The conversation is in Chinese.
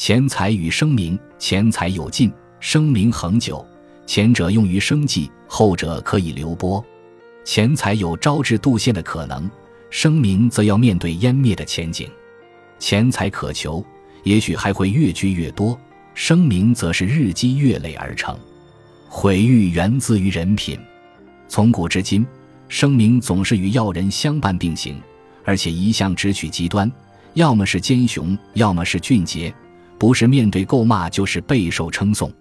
钱财与声名，钱财有尽，声名恒久。前者用于生计，后者可以流波。钱财有招致杜现的可能，声名则要面对湮灭的前景。钱财可求，也许还会越聚越多；声名则是日积月累而成。毁誉源自于人品。从古至今，声名总是与要人相伴并行，而且一向只取极端：要么是奸雄，要么是俊杰，不是面对诟骂，就是备受称颂。